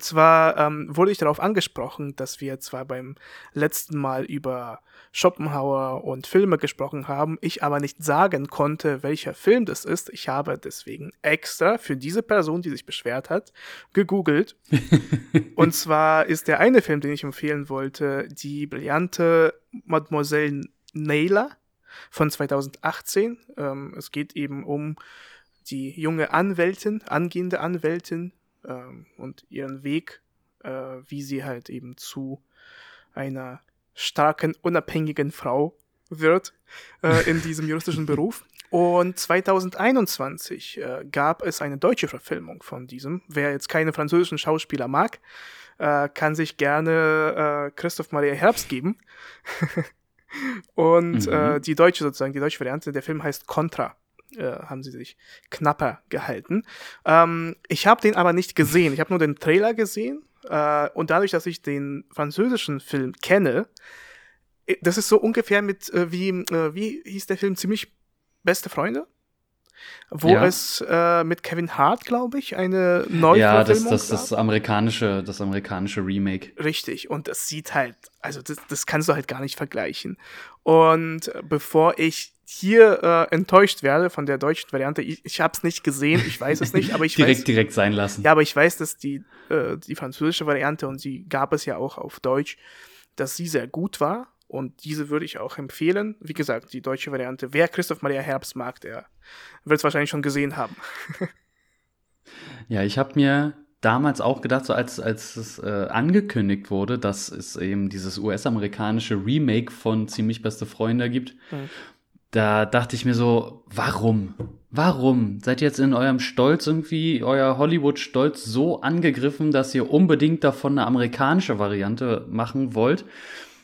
Und zwar ähm, wurde ich darauf angesprochen, dass wir zwar beim letzten Mal über Schopenhauer und Filme gesprochen haben, ich aber nicht sagen konnte, welcher Film das ist. Ich habe deswegen extra für diese Person, die sich beschwert hat, gegoogelt. und zwar ist der eine Film, den ich empfehlen wollte, die brillante Mademoiselle Naylor von 2018. Ähm, es geht eben um die junge Anwältin, angehende Anwältin ähm, und ihren Weg, äh, wie sie halt eben zu einer starken, unabhängigen Frau wird äh, in diesem juristischen Beruf. Und 2021 äh, gab es eine deutsche Verfilmung von diesem. Wer jetzt keine französischen Schauspieler mag, äh, kann sich gerne äh, Christoph Maria Herbst geben. Und mhm. äh, die deutsche sozusagen, die deutsche Variante, der Film heißt Contra. Äh, haben sie sich knapper gehalten. Ähm, ich habe den aber nicht gesehen. Ich habe nur den Trailer gesehen. Äh, und dadurch, dass ich den französischen Film kenne, äh, das ist so ungefähr mit, äh, wie, äh, wie hieß der Film, ziemlich beste Freunde? wo ja. es äh, mit Kevin Hart, glaube ich, eine neue Ja, das, das, das amerikanische, das amerikanische Remake. Richtig, und das sieht halt, also das, das kannst du halt gar nicht vergleichen. Und bevor ich hier äh, enttäuscht werde von der deutschen Variante, ich, ich habe es nicht gesehen, ich weiß es nicht, aber ich direkt weiß, direkt sein lassen. Ja, aber ich weiß, dass die äh, die französische Variante und sie gab es ja auch auf Deutsch, dass sie sehr gut war und diese würde ich auch empfehlen. Wie gesagt, die deutsche Variante. Wer Christoph Maria Herbst mag, der wird es wahrscheinlich schon gesehen haben. ja, ich habe mir damals auch gedacht, so als, als es äh, angekündigt wurde, dass es eben dieses US-amerikanische Remake von Ziemlich Beste Freunde gibt, mhm. Da dachte ich mir so, warum? Warum? Seid ihr jetzt in eurem Stolz irgendwie, euer Hollywood-Stolz so angegriffen, dass ihr unbedingt davon eine amerikanische Variante machen wollt?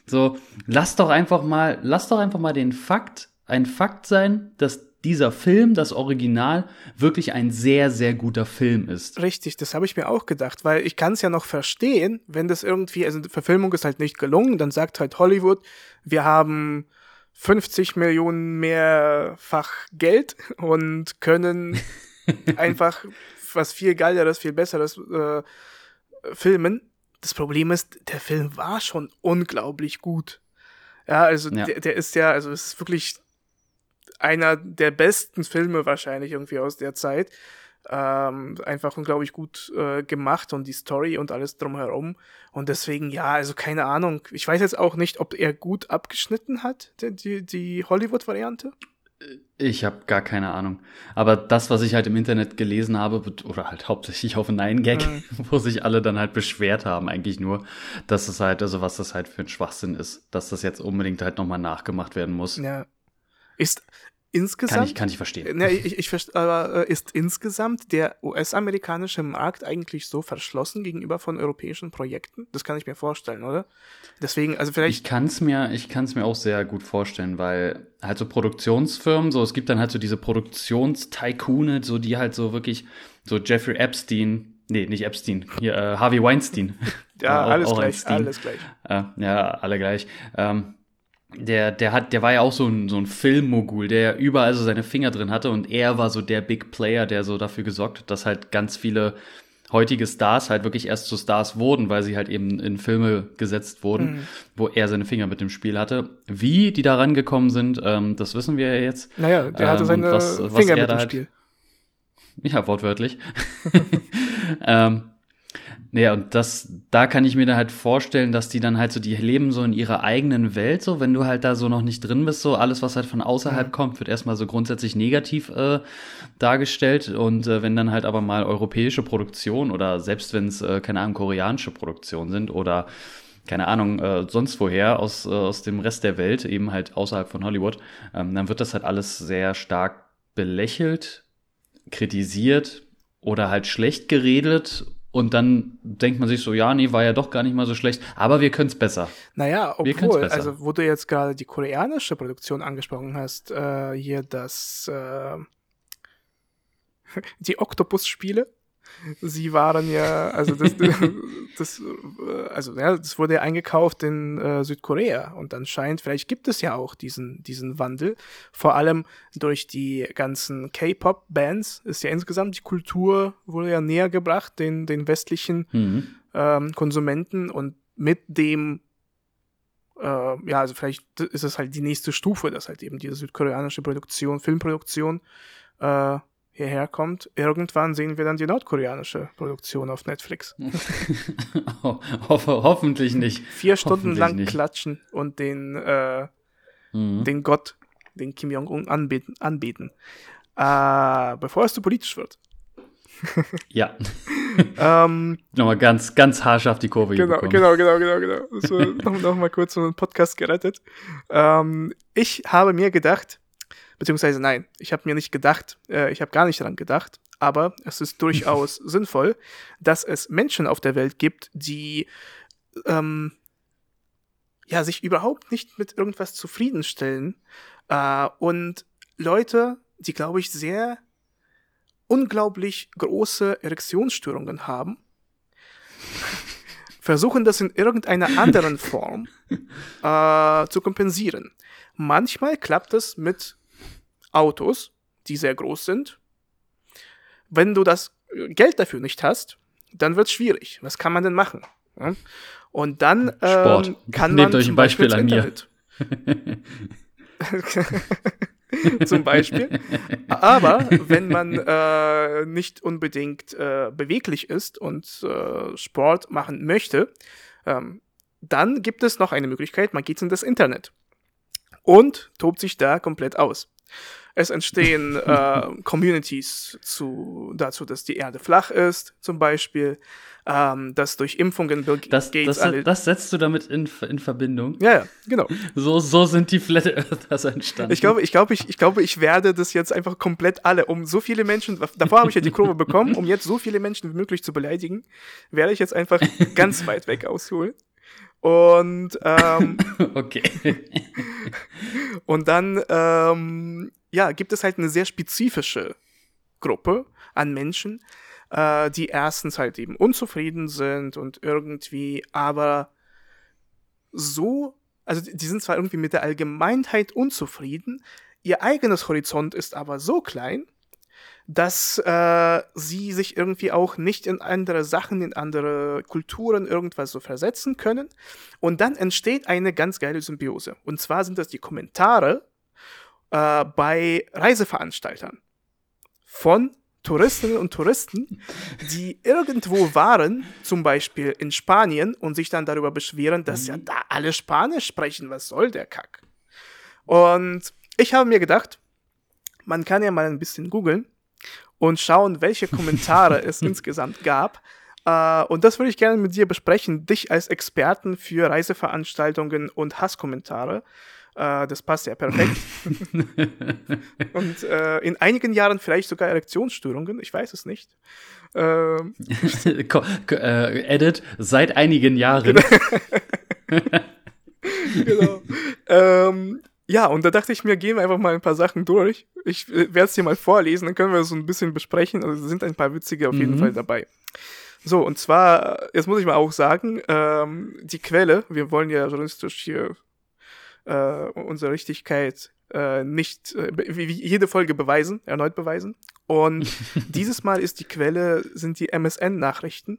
So, lass doch einfach mal, lass doch einfach mal den Fakt, ein Fakt sein, dass dieser Film, das Original, wirklich ein sehr, sehr guter Film ist. Richtig, das habe ich mir auch gedacht, weil ich kann es ja noch verstehen, wenn das irgendwie, also die Verfilmung ist halt nicht gelungen, dann sagt halt Hollywood, wir haben 50 Millionen mehrfach Geld und können einfach was viel geileres, viel besseres äh, filmen das Problem ist, der Film war schon unglaublich gut. Ja, also ja. Der, der ist ja, also es ist wirklich einer der besten Filme wahrscheinlich irgendwie aus der Zeit. Ähm, einfach unglaublich gut äh, gemacht und die Story und alles drumherum. Und deswegen, ja, also keine Ahnung. Ich weiß jetzt auch nicht, ob er gut abgeschnitten hat, die, die Hollywood-Variante. Ich habe gar keine Ahnung. Aber das, was ich halt im Internet gelesen habe, oder halt hauptsächlich auf Nein Gag, mhm. wo sich alle dann halt beschwert haben, eigentlich nur, dass es halt, also was das halt für ein Schwachsinn ist, dass das jetzt unbedingt halt nochmal nachgemacht werden muss. Ja. Ist, insgesamt. Kann ich, kann ich verstehen. Ne, ich, ich, ich, aber ist insgesamt der US-amerikanische Markt eigentlich so verschlossen gegenüber von europäischen Projekten? Das kann ich mir vorstellen, oder? Deswegen, also vielleicht. Ich kann es mir, ich kann es mir auch sehr gut vorstellen, weil halt so Produktionsfirmen, so es gibt dann halt so diese Produktionstycoone, so die halt so wirklich, so Jeffrey Epstein, nee, nicht Epstein, hier äh, Harvey Weinstein. ja, alles auch gleich, alles gleich. Äh, ja, alle gleich. Ähm, der, der hat, der war ja auch so ein, so ein Filmmogul, der überall so seine Finger drin hatte und er war so der Big Player, der so dafür gesorgt hat, dass halt ganz viele heutige Stars halt wirklich erst zu Stars wurden, weil sie halt eben in Filme gesetzt wurden, mhm. wo er seine Finger mit dem Spiel hatte. Wie die da rangekommen sind, ähm, das wissen wir ja jetzt. Naja, der hatte ähm, seine was, was Finger mit dem Spiel. Ja, wortwörtlich. ähm, naja, und das, da kann ich mir dann halt vorstellen, dass die dann halt so, die leben so in ihrer eigenen Welt, so, wenn du halt da so noch nicht drin bist, so alles, was halt von außerhalb mhm. kommt, wird erstmal so grundsätzlich negativ äh, dargestellt. Und äh, wenn dann halt aber mal europäische Produktion oder selbst wenn es, äh, keine Ahnung, koreanische Produktion sind oder keine Ahnung, äh, sonst woher aus, äh, aus dem Rest der Welt, eben halt außerhalb von Hollywood, ähm, dann wird das halt alles sehr stark belächelt, kritisiert oder halt schlecht geredet und dann denkt man sich so, ja, nee, war ja doch gar nicht mal so schlecht, aber wir können es besser. Naja, obwohl, also wo du jetzt gerade die koreanische Produktion angesprochen hast, äh, hier das, äh, die Octopus-Spiele, Sie waren ja, also das, das, also ja, das wurde ja eingekauft in äh, Südkorea und anscheinend, vielleicht gibt es ja auch diesen, diesen Wandel. Vor allem durch die ganzen K-Pop-Bands ist ja insgesamt die Kultur wurde ja näher gebracht den, den westlichen mhm. ähm, Konsumenten und mit dem äh, ja, also vielleicht ist es halt die nächste Stufe, dass halt eben diese südkoreanische Produktion, Filmproduktion äh, hierher kommt. Irgendwann sehen wir dann die nordkoreanische Produktion auf Netflix. Ho hoffentlich nicht. Vier Stunden lang nicht. klatschen und den, äh, mhm. den Gott, den Kim Jong-un anbeten. anbeten. Äh, bevor es zu politisch wird. ja. ähm, Nochmal ganz, ganz haarscharf die Kurve genau, genau, genau, genau, genau. So, noch, noch mal kurz so einen Podcast gerettet. Ähm, ich habe mir gedacht, beziehungsweise nein, ich habe mir nicht gedacht, äh, ich habe gar nicht daran gedacht, aber es ist durchaus sinnvoll, dass es Menschen auf der Welt gibt, die ähm, ja sich überhaupt nicht mit irgendwas zufriedenstellen äh, und Leute, die glaube ich sehr unglaublich große Erektionsstörungen haben, versuchen das in irgendeiner anderen Form äh, zu kompensieren. Manchmal klappt es mit Autos, die sehr groß sind. Wenn du das Geld dafür nicht hast, dann wird es schwierig. Was kann man denn machen? Ja? Und dann ähm, kann Nehmt man euch ein Beispiel, Beispiel an mir. zum Beispiel. Aber wenn man äh, nicht unbedingt äh, beweglich ist und äh, Sport machen möchte, ähm, dann gibt es noch eine Möglichkeit, man geht in das Internet und tobt sich da komplett aus. Es entstehen äh, Communities zu, dazu, dass die Erde flach ist, zum Beispiel, ähm, dass durch Impfungen Bill das, Gates das, das setzt du damit in, in Verbindung? Ja, ja, genau. So, so sind die Flat Earthers entstanden. Ich glaube, ich, glaube, ich, ich glaube, ich werde das jetzt einfach komplett alle, um so viele Menschen, davor habe ich ja die Kurve bekommen, um jetzt so viele Menschen wie möglich zu beleidigen, werde ich jetzt einfach ganz weit weg ausholen. Und ähm, okay. und dann ähm, ja, gibt es halt eine sehr spezifische Gruppe an Menschen, äh, die erstens halt eben unzufrieden sind und irgendwie aber so, also die sind zwar irgendwie mit der Allgemeinheit unzufrieden, ihr eigenes Horizont ist aber so klein, dass äh, sie sich irgendwie auch nicht in andere Sachen, in andere Kulturen irgendwas so versetzen können. Und dann entsteht eine ganz geile Symbiose. Und zwar sind das die Kommentare äh, bei Reiseveranstaltern von Touristinnen und Touristen, die irgendwo waren, zum Beispiel in Spanien, und sich dann darüber beschweren, dass ja mhm. da alle Spanisch sprechen. Was soll der Kack? Und ich habe mir gedacht, man kann ja mal ein bisschen googeln und schauen, welche Kommentare es insgesamt gab. Uh, und das würde ich gerne mit dir besprechen, dich als Experten für Reiseveranstaltungen und Hasskommentare. Uh, das passt ja perfekt. und uh, in einigen Jahren vielleicht sogar Erektionsstörungen, ich weiß es nicht. Ähm, Edit, seit einigen Jahren. genau. genau. Ähm, ja, und da dachte ich mir, gehen wir einfach mal ein paar Sachen durch. Ich äh, werde es dir mal vorlesen, dann können wir so ein bisschen besprechen. Also sind ein paar witzige auf jeden mhm. Fall dabei. So, und zwar, jetzt muss ich mal auch sagen, ähm, die Quelle, wir wollen ja journalistisch hier äh, unsere Richtigkeit äh, nicht äh, wie, wie jede Folge beweisen, erneut beweisen. Und dieses Mal ist die Quelle, sind die MSN-Nachrichten.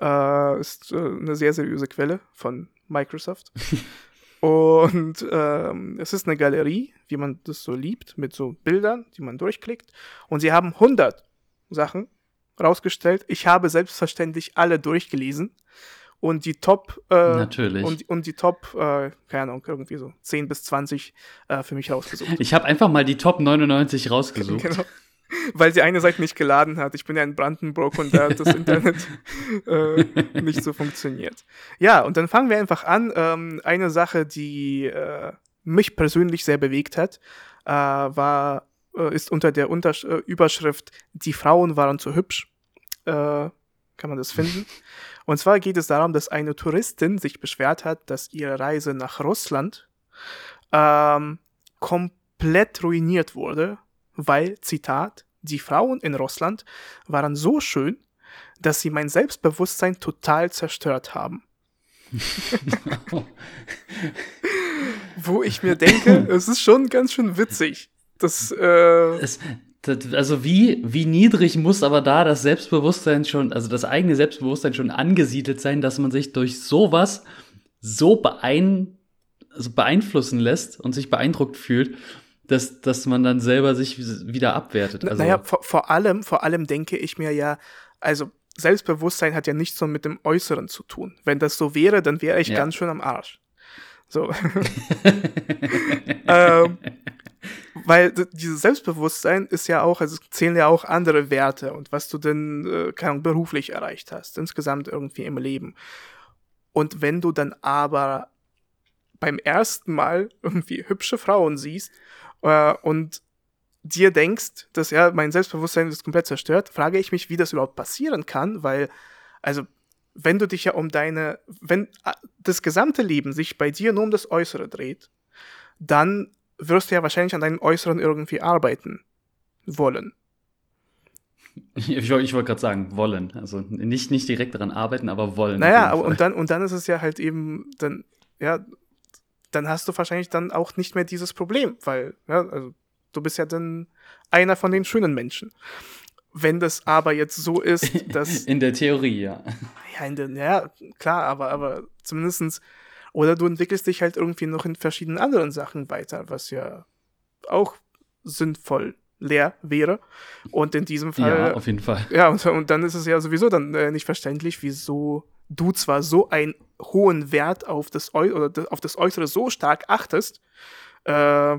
Äh, ist äh, eine sehr seriöse Quelle von Microsoft. Und ähm, es ist eine Galerie, wie man das so liebt, mit so Bildern, die man durchklickt. Und sie haben 100 Sachen rausgestellt. Ich habe selbstverständlich alle durchgelesen. Und die Top, äh, Natürlich. Und, und die Top, äh, keine Ahnung, irgendwie so 10 bis 20 äh, für mich rausgesucht. Ich habe einfach mal die Top 99 rausgesucht. genau weil die eine Seite nicht geladen hat. Ich bin ja in Brandenburg und da hat das Internet äh, nicht so funktioniert. Ja, und dann fangen wir einfach an. Ähm, eine Sache, die äh, mich persönlich sehr bewegt hat, äh, war, äh, ist unter der Untersch äh, Überschrift Die Frauen waren zu hübsch. Äh, kann man das finden? Und zwar geht es darum, dass eine Touristin sich beschwert hat, dass ihre Reise nach Russland ähm, komplett ruiniert wurde weil, Zitat, die Frauen in Russland waren so schön, dass sie mein Selbstbewusstsein total zerstört haben. Wo ich mir denke, es ist schon ganz schön witzig. Das, äh es, das, also wie, wie niedrig muss aber da das Selbstbewusstsein schon, also das eigene Selbstbewusstsein schon angesiedelt sein, dass man sich durch sowas so beein, also beeinflussen lässt und sich beeindruckt fühlt, dass, dass man dann selber sich wieder abwertet. Also, naja, vor, vor allem, vor allem denke ich mir ja, also Selbstbewusstsein hat ja nichts so mit dem Äußeren zu tun. Wenn das so wäre, dann wäre ich ja. ganz schön am Arsch. So. ähm, weil dieses Selbstbewusstsein ist ja auch, also zählen ja auch andere Werte und was du denn, äh, keine Ahnung, beruflich erreicht hast, insgesamt irgendwie im Leben. Und wenn du dann aber beim ersten Mal irgendwie hübsche Frauen siehst äh, und dir denkst, dass ja, mein Selbstbewusstsein ist komplett zerstört, frage ich mich, wie das überhaupt passieren kann, weil, also, wenn du dich ja um deine, wenn äh, das gesamte Leben sich bei dir nur um das Äußere dreht, dann wirst du ja wahrscheinlich an deinem Äußeren irgendwie arbeiten wollen. Ich, ich wollte gerade sagen, wollen. Also nicht, nicht direkt daran arbeiten, aber wollen. Naja, und dann, und dann ist es ja halt eben, dann, ja, dann hast du wahrscheinlich dann auch nicht mehr dieses Problem, weil, ja, also du bist ja dann einer von den schönen Menschen. Wenn das aber jetzt so ist, dass. In der Theorie, ja. Ja, in der, ja klar, aber, aber zumindestens oder du entwickelst dich halt irgendwie noch in verschiedenen anderen Sachen weiter, was ja auch sinnvoll leer wäre. Und in diesem Fall. Ja, auf jeden Fall. Ja, und, und dann ist es ja sowieso dann äh, nicht verständlich, wieso du zwar so einen hohen Wert auf das, Äu oder auf das Äußere so stark achtest, äh,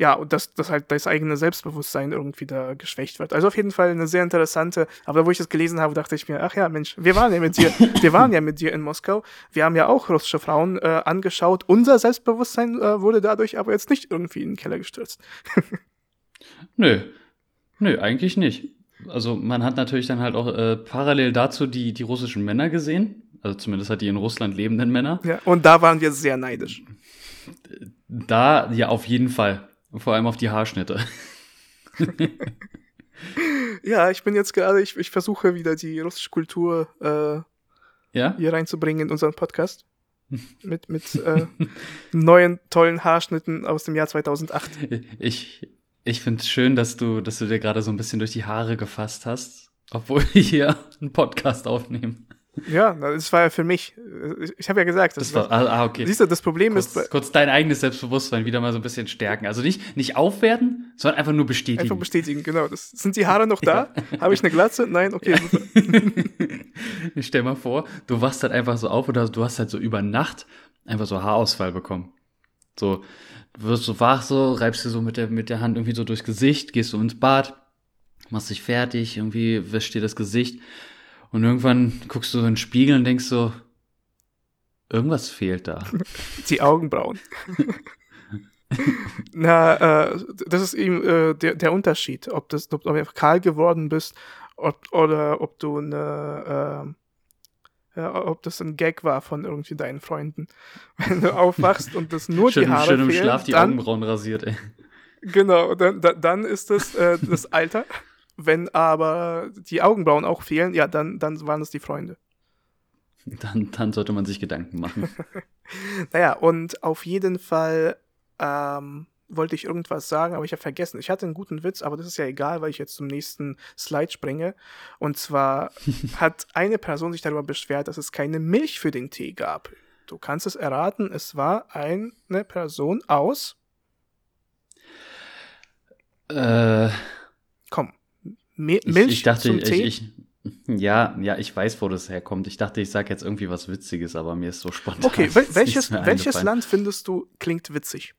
ja, und dass, dass halt das eigene Selbstbewusstsein irgendwie da geschwächt wird. Also auf jeden Fall eine sehr interessante, aber wo ich das gelesen habe, dachte ich mir, ach ja, Mensch, wir waren ja mit dir, wir waren ja mit dir in Moskau, wir haben ja auch russische Frauen äh, angeschaut, unser Selbstbewusstsein äh, wurde dadurch aber jetzt nicht irgendwie in den Keller gestürzt. Nö, nö, eigentlich nicht. Also man hat natürlich dann halt auch äh, parallel dazu die, die russischen Männer gesehen, also zumindest hat die in Russland lebenden Männer. Ja, und da waren wir sehr neidisch. Da, ja, auf jeden Fall. Vor allem auf die Haarschnitte. ja, ich bin jetzt gerade, ich, ich versuche wieder die russische Kultur äh, ja? hier reinzubringen in unseren Podcast. mit mit äh, neuen tollen Haarschnitten aus dem Jahr 2008. Ich, ich finde es schön, dass du, dass du dir gerade so ein bisschen durch die Haare gefasst hast, obwohl wir hier einen Podcast aufnehmen. Ja, das war ja für mich. Ich habe ja gesagt, das, das war, ah, okay. Siehst du, das Problem kurz, ist. Kurz dein eigenes Selbstbewusstsein wieder mal so ein bisschen stärken. Also nicht, nicht aufwerten, sondern einfach nur bestätigen. Einfach bestätigen, genau. Das, sind die Haare noch da? Ja. Habe ich eine Glatze? Nein, okay, super. ich stell mal vor, du wachst halt einfach so auf oder du hast halt so über Nacht einfach so Haarausfall bekommen. So, wirst so wach, so, reibst dir so mit der, mit der Hand irgendwie so durchs Gesicht, gehst du ins Bad, machst dich fertig, irgendwie wäschst dir das Gesicht und irgendwann guckst du so in den Spiegel und denkst so, irgendwas fehlt da. Die Augenbrauen. Na, äh, das ist eben äh, der, der Unterschied, ob, das, ob du einfach kahl geworden bist ob, oder ob du eine, äh, ja, ob das ein Gag war von irgendwie deinen Freunden. Wenn du aufwachst und das nur schön, die Haare Schön im fehlen, Schlaf die dann, Augenbrauen rasiert, ey. Genau, dann, dann ist das äh, das Alter. Wenn aber die Augenbrauen auch fehlen, ja, dann, dann waren es die Freunde. Dann, dann sollte man sich Gedanken machen. naja, und auf jeden Fall ähm, wollte ich irgendwas sagen, aber ich habe vergessen. Ich hatte einen guten Witz, aber das ist ja egal, weil ich jetzt zum nächsten Slide springe. Und zwar hat eine Person sich darüber beschwert, dass es keine Milch für den Tee gab. Du kannst es erraten, es war eine Person aus. Äh. Komm, Milch ich, ich dachte, zum ich, Tee? Ich, ja, ja, ich weiß, wo das herkommt. Ich dachte, ich sage jetzt irgendwie was Witziges, aber mir ist so spontan. Okay, wel welches, welches Land findest du klingt witzig?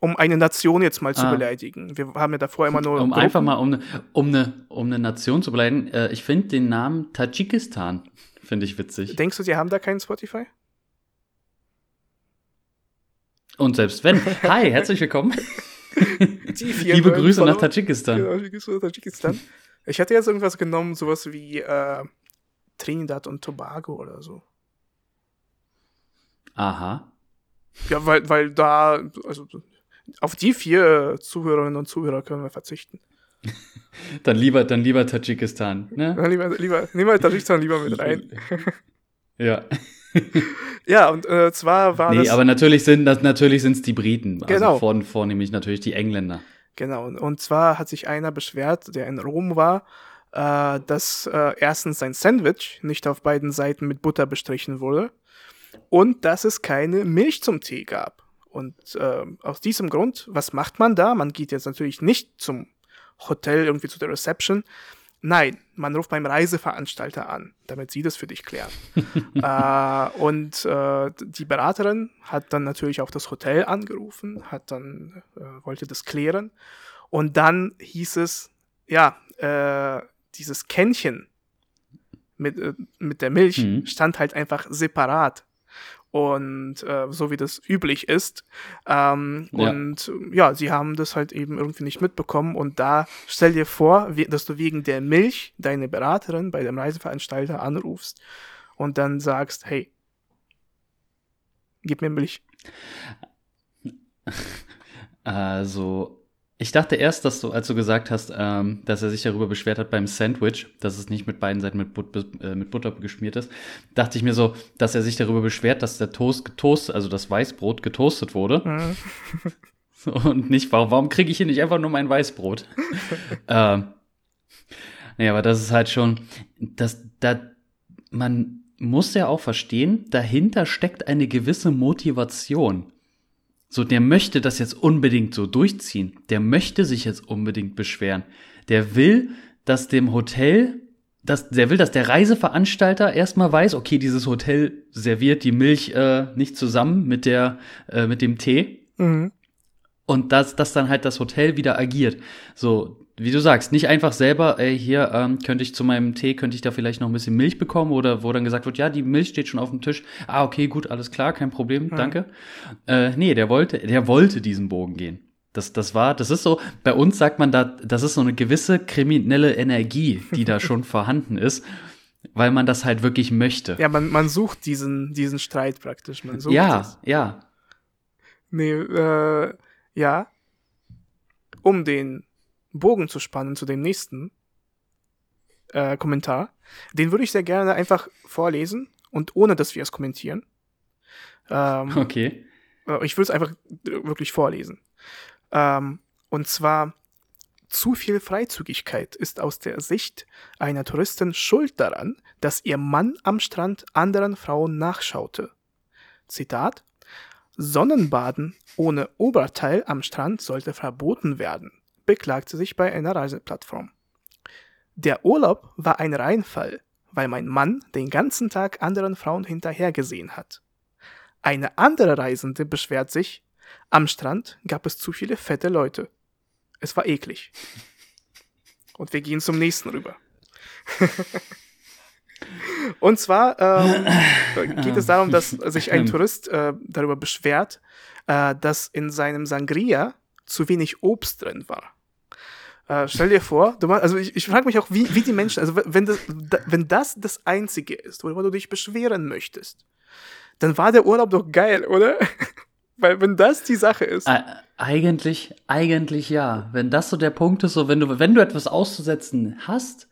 Um eine Nation jetzt mal zu ah. beleidigen. Wir haben ja davor immer nur. Um Gruppen. einfach mal, um, ne, um, eine, um eine Nation zu beleidigen. Äh, ich finde den Namen Tadschikistan, finde ich witzig. Denkst du, sie haben da keinen Spotify? Und selbst wenn. Hi, herzlich willkommen. Liebe Grüße nach Tadschikistan. Genau, Grüße nach Tadschikistan. Ich hatte jetzt irgendwas genommen, sowas wie äh, Trinidad und Tobago oder so. Aha. Ja, weil, weil da, also auf die vier Zuhörerinnen und Zuhörer können wir verzichten. dann lieber, dann lieber Tadschikistan, ne? Ja, lieber, lieber, nehmen wir Tadschikistan lieber mit rein. ja. ja, und äh, zwar war nee, das. Nee, aber natürlich sind das natürlich sind's die Briten. Genau. Also vor, vornehmlich natürlich die Engländer. Genau. Und zwar hat sich einer beschwert, der in Rom war, äh, dass äh, erstens sein Sandwich nicht auf beiden Seiten mit Butter bestrichen wurde und dass es keine Milch zum Tee gab. Und äh, aus diesem Grund, was macht man da? Man geht jetzt natürlich nicht zum Hotel irgendwie zu der Reception. Nein, man ruft beim Reiseveranstalter an, damit sie das für dich klären. äh, und äh, die Beraterin hat dann natürlich auch das Hotel angerufen, hat dann äh, wollte das klären und dann hieß es, ja, äh, dieses Kännchen mit, äh, mit der Milch mhm. stand halt einfach separat und äh, so wie das üblich ist. Ähm, ja. Und ja, sie haben das halt eben irgendwie nicht mitbekommen. Und da stell dir vor, wie, dass du wegen der Milch deine Beraterin bei dem Reiseveranstalter anrufst und dann sagst, hey, gib mir Milch. Also ich dachte erst, dass du, als du gesagt hast, ähm, dass er sich darüber beschwert hat beim Sandwich, dass es nicht mit beiden Seiten mit, But äh, mit Butter geschmiert ist, dachte ich mir so, dass er sich darüber beschwert, dass der Toast getoastet, also das Weißbrot getoastet wurde. Mhm. Und nicht, warum, warum kriege ich hier nicht einfach nur mein Weißbrot? ähm, nee, aber das ist halt schon, dass da, man muss ja auch verstehen, dahinter steckt eine gewisse Motivation. So, der möchte das jetzt unbedingt so durchziehen. Der möchte sich jetzt unbedingt beschweren. Der will, dass dem Hotel, dass, der will, dass der Reiseveranstalter erstmal weiß, okay, dieses Hotel serviert die Milch äh, nicht zusammen mit der, äh, mit dem Tee. Mhm. Und dass, dass dann halt das Hotel wieder agiert. So, wie du sagst, nicht einfach selber, ey, hier ähm, könnte ich zu meinem Tee, könnte ich da vielleicht noch ein bisschen Milch bekommen oder wo dann gesagt wird, ja, die Milch steht schon auf dem Tisch. Ah, okay, gut, alles klar, kein Problem, hm. danke. Äh, nee, der wollte, der wollte diesen Bogen gehen. Das, das war, das ist so, bei uns sagt man da, das ist so eine gewisse kriminelle Energie, die da schon vorhanden ist, weil man das halt wirklich möchte. Ja, man, man sucht diesen, diesen Streit praktisch. Man sucht ja, das. ja. Nee, äh, ja. Um den Bogen zu spannen zu dem nächsten äh, Kommentar. Den würde ich sehr gerne einfach vorlesen und ohne, dass wir es kommentieren. Ähm, okay. Äh, ich würde es einfach wirklich vorlesen. Ähm, und zwar, zu viel Freizügigkeit ist aus der Sicht einer Touristin schuld daran, dass ihr Mann am Strand anderen Frauen nachschaute. Zitat Sonnenbaden ohne Oberteil am Strand sollte verboten werden beklagte sich bei einer Reiseplattform. Der Urlaub war ein Reinfall, weil mein Mann den ganzen Tag anderen Frauen hinterhergesehen hat. Eine andere Reisende beschwert sich, am Strand gab es zu viele fette Leute. Es war eklig. Und wir gehen zum nächsten rüber. Und zwar ähm, geht es darum, dass sich ein Tourist äh, darüber beschwert, äh, dass in seinem Sangria zu wenig Obst drin war. Äh, stell dir vor, du machst, also ich, ich frage mich auch, wie, wie die Menschen, also wenn das, wenn das das Einzige ist, worüber du dich beschweren möchtest, dann war der Urlaub doch geil, oder? Weil wenn das die Sache ist. Äh, eigentlich, eigentlich ja. Wenn das so der Punkt ist, so wenn du, wenn du etwas auszusetzen hast,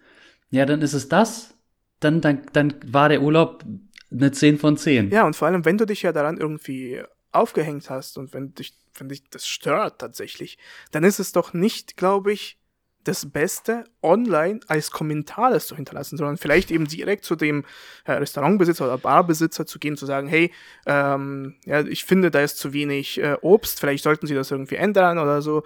ja, dann ist es das, dann, dann, dann war der Urlaub eine 10 von 10. Ja, und vor allem, wenn du dich ja daran irgendwie aufgehängt hast und wenn dich, wenn dich das stört tatsächlich, dann ist es doch nicht, glaube ich, das Beste online als Kommentar zu hinterlassen, sondern vielleicht eben direkt zu dem äh, Restaurantbesitzer oder Barbesitzer zu gehen, zu sagen, hey, ähm, ja, ich finde, da ist zu wenig äh, Obst, vielleicht sollten Sie das irgendwie ändern oder so.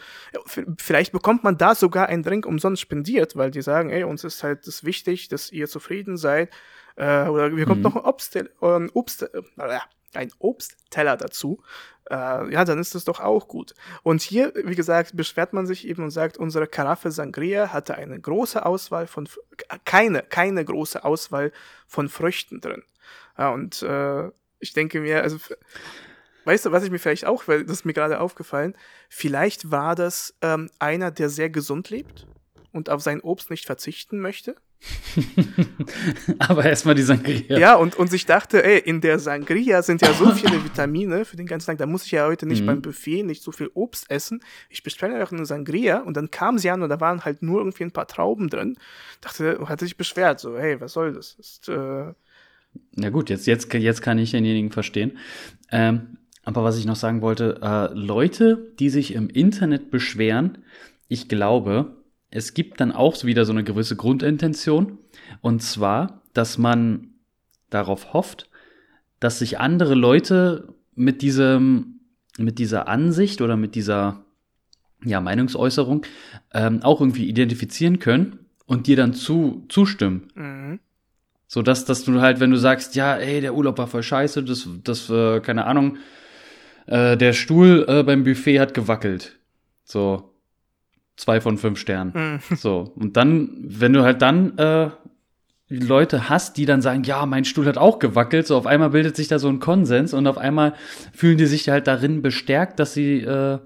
Vielleicht bekommt man da sogar einen Drink umsonst spendiert, weil die sagen, hey, uns ist halt das wichtig, dass ihr zufrieden seid. Äh, oder wir kommt mhm. noch ein Obst, äh, ein Obst, äh, ein Obstteller dazu äh, ja, dann ist das doch auch gut. Und hier, wie gesagt, beschwert man sich eben und sagt, unsere Karaffe Sangria hatte eine große Auswahl von, keine, keine große Auswahl von Früchten drin. Ja, und äh, ich denke mir, also, weißt du, was ich mir vielleicht auch, weil das ist mir gerade aufgefallen, vielleicht war das ähm, einer, der sehr gesund lebt und auf sein Obst nicht verzichten möchte. Aber erstmal die Sangria. Ja, und, und ich dachte, ey, in der Sangria sind ja so viele Vitamine für den ganzen Tag, da muss ich ja heute nicht mhm. beim Buffet nicht so viel Obst essen. Ich bestelle einfach eine Sangria und dann kam sie an und da waren halt nur irgendwie ein paar Trauben drin. Dachte, hatte sich beschwert, so, hey, was soll das? Ist, äh Na gut, jetzt, jetzt, jetzt kann ich denjenigen verstehen. Ähm, aber was ich noch sagen wollte, äh, Leute, die sich im Internet beschweren, ich glaube, es gibt dann auch wieder so eine gewisse Grundintention. Und zwar, dass man darauf hofft, dass sich andere Leute mit diesem, mit dieser Ansicht oder mit dieser ja, Meinungsäußerung ähm, auch irgendwie identifizieren können und dir dann zu, zustimmen. Mhm. So dass, dass du halt, wenn du sagst, ja, ey, der Urlaub war voll scheiße, das, das, äh, keine Ahnung, äh, der Stuhl äh, beim Buffet hat gewackelt. So, zwei von fünf Sternen. Mhm. So. Und dann, wenn du halt dann äh, Leute hast, die dann sagen, ja, mein Stuhl hat auch gewackelt, so auf einmal bildet sich da so ein Konsens und auf einmal fühlen die sich halt darin bestärkt, dass sie, äh,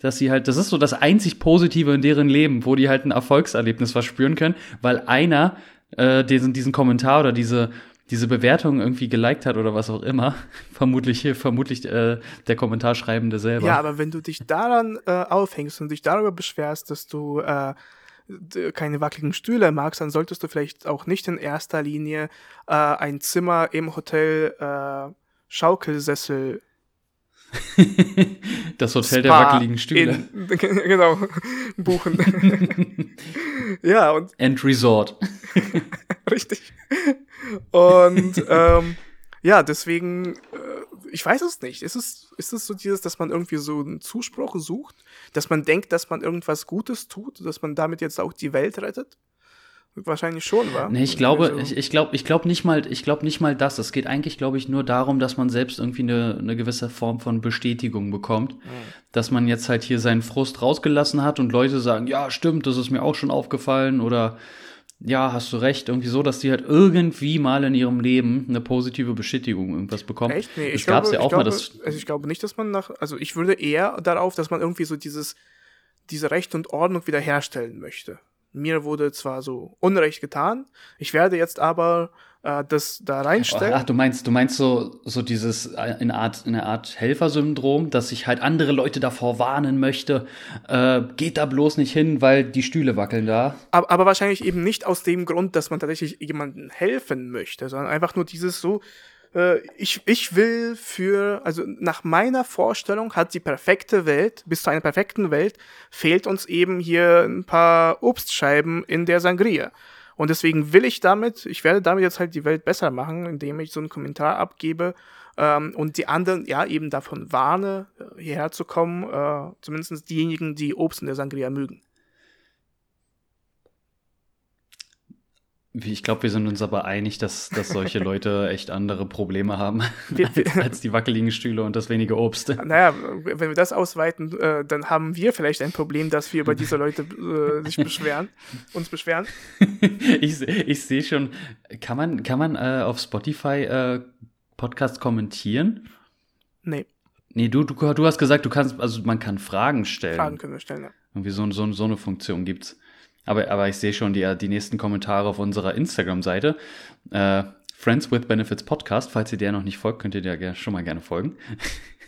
dass sie halt, das ist so das einzig Positive in deren Leben, wo die halt ein Erfolgserlebnis verspüren können, weil einer äh, diesen, diesen Kommentar oder diese diese Bewertung irgendwie geliked hat oder was auch immer. vermutlich vermutlich äh, der Kommentarschreibende selber. Ja, aber wenn du dich daran äh, aufhängst und dich darüber beschwerst, dass du äh, keine wackeligen Stühle magst, dann solltest du vielleicht auch nicht in erster Linie äh, ein Zimmer im Hotel äh, Schaukelsessel das Hotel Spa der wackeligen Stühle. In, genau, buchen. ja, und. End Resort. Richtig. Und ähm, ja, deswegen, äh, ich weiß es nicht. Ist es, ist es so dieses, dass man irgendwie so einen Zuspruch sucht, dass man denkt, dass man irgendwas Gutes tut, dass man damit jetzt auch die Welt rettet? Wahrscheinlich schon, wa? Nee, ich glaube, also, ich, ich glaube, ich glaube nicht mal, ich glaube nicht mal das. Es geht eigentlich, glaube ich, nur darum, dass man selbst irgendwie eine, eine gewisse Form von Bestätigung bekommt. Mhm. Dass man jetzt halt hier seinen Frust rausgelassen hat und Leute sagen, ja, stimmt, das ist mir auch schon aufgefallen oder ja, hast du recht, irgendwie so, dass die halt irgendwie mal in ihrem Leben eine positive Bestätigung irgendwas bekommen. Echt? Nee, ich glaube, ja auch glaube, mal, dass also ich glaube nicht, dass man nach, also ich würde eher darauf, dass man irgendwie so dieses, diese Recht und Ordnung wiederherstellen möchte. Mir wurde zwar so Unrecht getan, ich werde jetzt aber äh, das da reinstellen. Ach, du meinst, du meinst so, so dieses äh, in Art, in einer Art Helfersyndrom, dass ich halt andere Leute davor warnen möchte, äh, geht da bloß nicht hin, weil die Stühle wackeln da. Aber, aber wahrscheinlich eben nicht aus dem Grund, dass man tatsächlich jemandem helfen möchte, sondern einfach nur dieses so, äh, ich, ich will für, also nach meiner Vorstellung hat die perfekte Welt, bis zu einer perfekten Welt, fehlt uns eben hier ein paar Obstscheiben in der Sangria. Und deswegen will ich damit, ich werde damit jetzt halt die Welt besser machen, indem ich so einen Kommentar abgebe ähm, und die anderen ja eben davon warne, hierher zu kommen, äh, zumindest diejenigen, die Obst in der Sangria mögen. Ich glaube, wir sind uns aber einig, dass, dass solche Leute echt andere Probleme haben als, als, die wackeligen Stühle und das wenige Obst. Naja, wenn wir das ausweiten, äh, dann haben wir vielleicht ein Problem, dass wir über diese Leute äh, sich beschweren, uns beschweren. ich ich sehe schon, kann man, kann man äh, auf Spotify äh, Podcasts kommentieren? Nee. Nee, du, du, du hast gesagt, du kannst, also man kann Fragen stellen. Fragen können wir stellen, ja. Irgendwie so, so, so eine Funktion gibt's. Aber, aber ich sehe schon die, die nächsten Kommentare auf unserer Instagram-Seite. Äh, Friends with Benefits Podcast. Falls ihr der noch nicht folgt, könnt ihr der schon mal gerne folgen.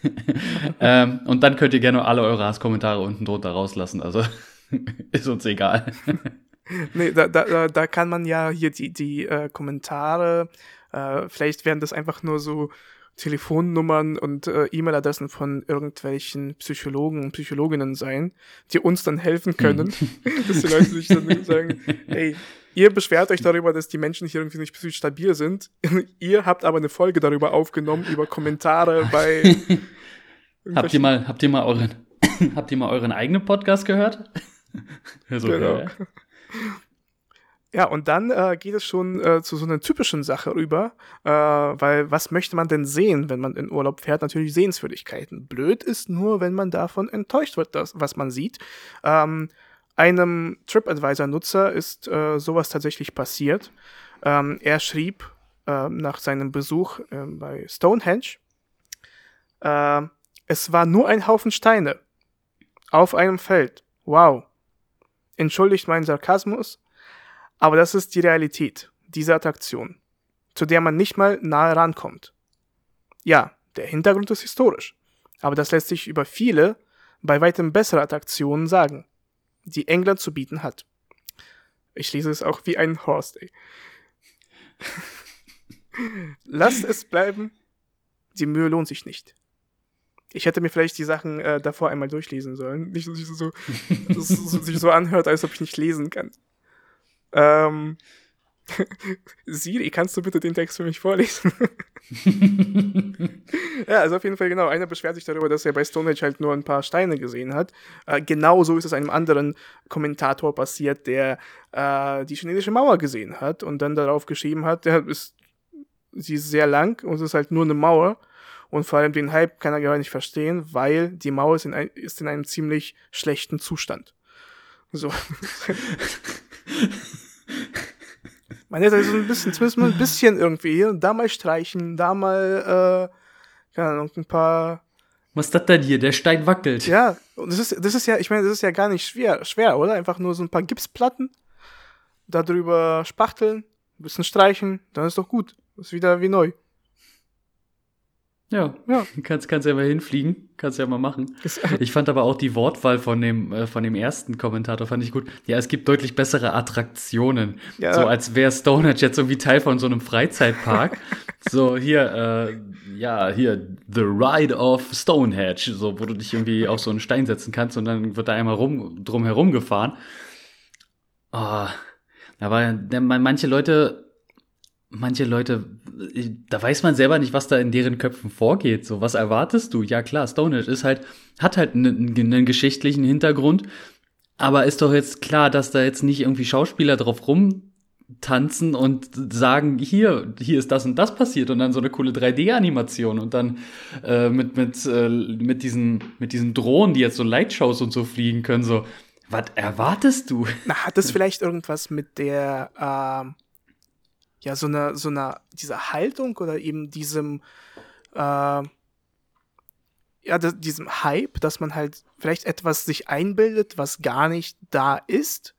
ähm, und dann könnt ihr gerne alle eure Hasskommentare unten drunter rauslassen. Also ist uns egal. nee, da, da, da kann man ja hier die, die äh, Kommentare, äh, vielleicht werden das einfach nur so Telefonnummern und äh, E-Mail-Adressen von irgendwelchen Psychologen und Psychologinnen sein, die uns dann helfen können, mhm. dass die Leute sich dann sagen, hey, ihr beschwert euch darüber, dass die Menschen hier irgendwie nicht psychisch stabil sind. ihr habt aber eine Folge darüber aufgenommen, über Kommentare bei Habt ihr mal, habt ihr mal euren, habt ihr mal euren eigenen Podcast gehört? so, genau. Ja. Ja, und dann äh, geht es schon äh, zu so einer typischen Sache rüber, äh, weil was möchte man denn sehen, wenn man in Urlaub fährt? Natürlich Sehenswürdigkeiten. Blöd ist nur, wenn man davon enttäuscht wird, das, was man sieht. Ähm, einem TripAdvisor-Nutzer ist äh, sowas tatsächlich passiert. Ähm, er schrieb äh, nach seinem Besuch äh, bei Stonehenge, äh, es war nur ein Haufen Steine auf einem Feld. Wow. Entschuldigt meinen Sarkasmus, Aber das ist die Realität dieser Attraktion, zu der man nicht mal nahe rankommt. Ja, der Hintergrund ist historisch, aber das lässt sich über viele, bei weitem bessere Attraktionen sagen, die England zu bieten hat. Ich lese es auch wie ein Horst, ey. Lasst es bleiben. Die Mühe lohnt sich nicht. Ich hätte mir vielleicht die Sachen äh, davor einmal durchlesen sollen. Nicht, dass, so, dass es sich so anhört, als ob ich nicht lesen kann. Ähm, Siri, kannst du bitte den Text für mich vorlesen? ja, also auf jeden Fall genau. Einer beschwert sich darüber, dass er bei Stonehenge halt nur ein paar Steine gesehen hat. Äh, genauso ist es einem anderen Kommentator passiert, der äh, die chinesische Mauer gesehen hat und dann darauf geschrieben hat, der ist, sie ist sehr lang und es ist halt nur eine Mauer. Und vor allem den Hype kann er gar nicht verstehen, weil die Mauer ist in, ein, ist in einem ziemlich schlechten Zustand. So. Man hätte also ein bisschen, zumindest mal ein bisschen irgendwie hier und da mal streichen, da mal, äh, keine Ahnung, ein paar. Was ist das denn hier? Der Stein wackelt. Ja, und das ist, das ist ja, ich meine, das ist ja gar nicht schwer, schwer, oder? Einfach nur so ein paar Gipsplatten, da drüber spachteln, ein bisschen streichen, dann ist doch gut. ist wieder wie neu. Ja, ja. Kannst, kannst ja mal hinfliegen, kannst ja mal machen. Ich fand aber auch die Wortwahl von dem, äh, von dem ersten Kommentator fand ich gut. Ja, es gibt deutlich bessere Attraktionen. Ja. So als wäre Stonehenge jetzt irgendwie Teil von so einem Freizeitpark. so hier, äh, ja, hier, The Ride of Stonehenge, so, wo du dich irgendwie auf so einen Stein setzen kannst und dann wird da einmal rum, drum herum gefahren. Oh, aber manche Leute manche Leute, da weiß man selber nicht, was da in deren Köpfen vorgeht. So, was erwartest du? Ja klar, Stonehenge ist halt, hat halt einen, einen geschichtlichen Hintergrund, aber ist doch jetzt klar, dass da jetzt nicht irgendwie Schauspieler drauf rumtanzen und sagen, hier, hier ist das und das passiert und dann so eine coole 3D-Animation und dann äh, mit, mit, äh, mit, diesen, mit diesen Drohnen, die jetzt so Lightshows und so fliegen können, so, was erwartest du? Na, hat das vielleicht irgendwas mit der, äh ja, so eine, so eine, diese Haltung oder eben diesem, äh, ja, diesem Hype, dass man halt vielleicht etwas sich einbildet, was gar nicht da ist.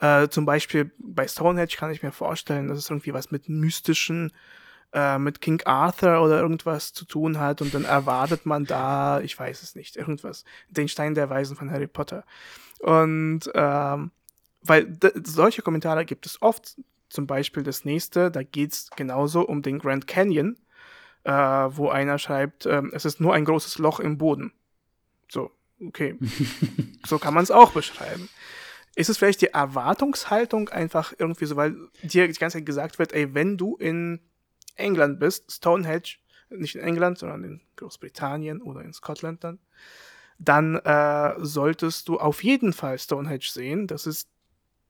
Äh, zum Beispiel bei Stonehenge kann ich mir vorstellen, dass es irgendwie was mit mystischen, äh, mit King Arthur oder irgendwas zu tun hat und dann erwartet man da, ich weiß es nicht, irgendwas, den Stein der Weisen von Harry Potter. Und ähm, weil solche Kommentare gibt es oft zum Beispiel das nächste, da geht es genauso um den Grand Canyon, äh, wo einer schreibt, äh, es ist nur ein großes Loch im Boden. So, okay. so kann man es auch beschreiben. Ist es vielleicht die Erwartungshaltung einfach irgendwie so, weil dir die ganze Zeit gesagt wird, ey, wenn du in England bist, Stonehenge, nicht in England, sondern in Großbritannien oder in Scotland dann, dann äh, solltest du auf jeden Fall Stonehenge sehen. Das ist,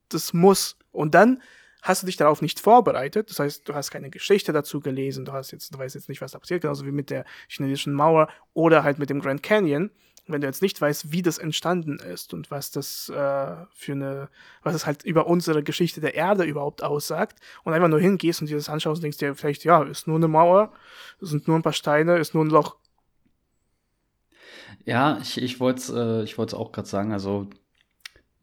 das muss. Und dann hast du dich darauf nicht vorbereitet. Das heißt, du hast keine Geschichte dazu gelesen, du hast jetzt, du weißt jetzt nicht, was da passiert, genauso wie mit der chinesischen Mauer oder halt mit dem Grand Canyon. Wenn du jetzt nicht weißt, wie das entstanden ist und was das äh, für eine, was es halt über unsere Geschichte der Erde überhaupt aussagt und einfach nur hingehst und dir das anschaust und denkst dir vielleicht, ja, ist nur eine Mauer, sind nur ein paar Steine, ist nur ein Loch. Ja, ich, ich wollte es äh, ich auch gerade sagen, also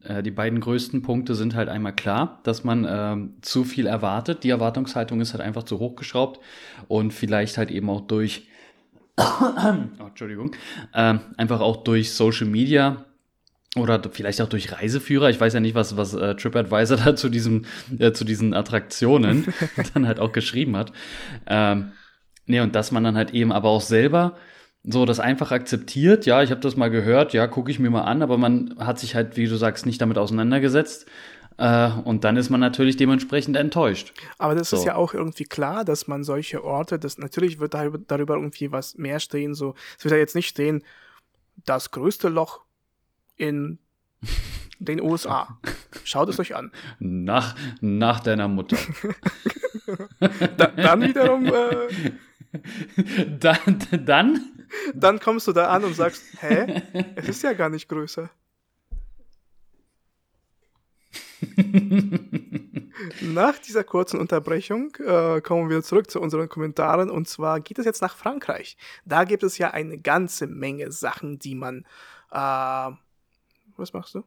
äh, die beiden größten Punkte sind halt einmal klar, dass man äh, zu viel erwartet. Die Erwartungshaltung ist halt einfach zu hoch geschraubt und vielleicht halt eben auch durch, oh, Entschuldigung, äh, einfach auch durch Social Media oder vielleicht auch durch Reiseführer. Ich weiß ja nicht, was, was äh, TripAdvisor da zu, diesem, äh, zu diesen Attraktionen dann halt auch geschrieben hat. Ähm, nee, und dass man dann halt eben aber auch selber so das einfach akzeptiert, ja, ich habe das mal gehört, ja, gucke ich mir mal an, aber man hat sich halt, wie du sagst, nicht damit auseinandergesetzt. Äh, und dann ist man natürlich dementsprechend enttäuscht. Aber das so. ist ja auch irgendwie klar, dass man solche Orte, das natürlich wird darüber, darüber irgendwie was mehr stehen. So, es wird ja jetzt nicht stehen, das größte Loch in den USA. Schaut es euch an. Nach, nach deiner Mutter. da, dann wiederum. Äh, dann, dann dann kommst du da an und sagst, hä? Es ist ja gar nicht größer. nach dieser kurzen Unterbrechung äh, kommen wir zurück zu unseren Kommentaren und zwar geht es jetzt nach Frankreich. Da gibt es ja eine ganze Menge Sachen, die man. Äh, was machst du?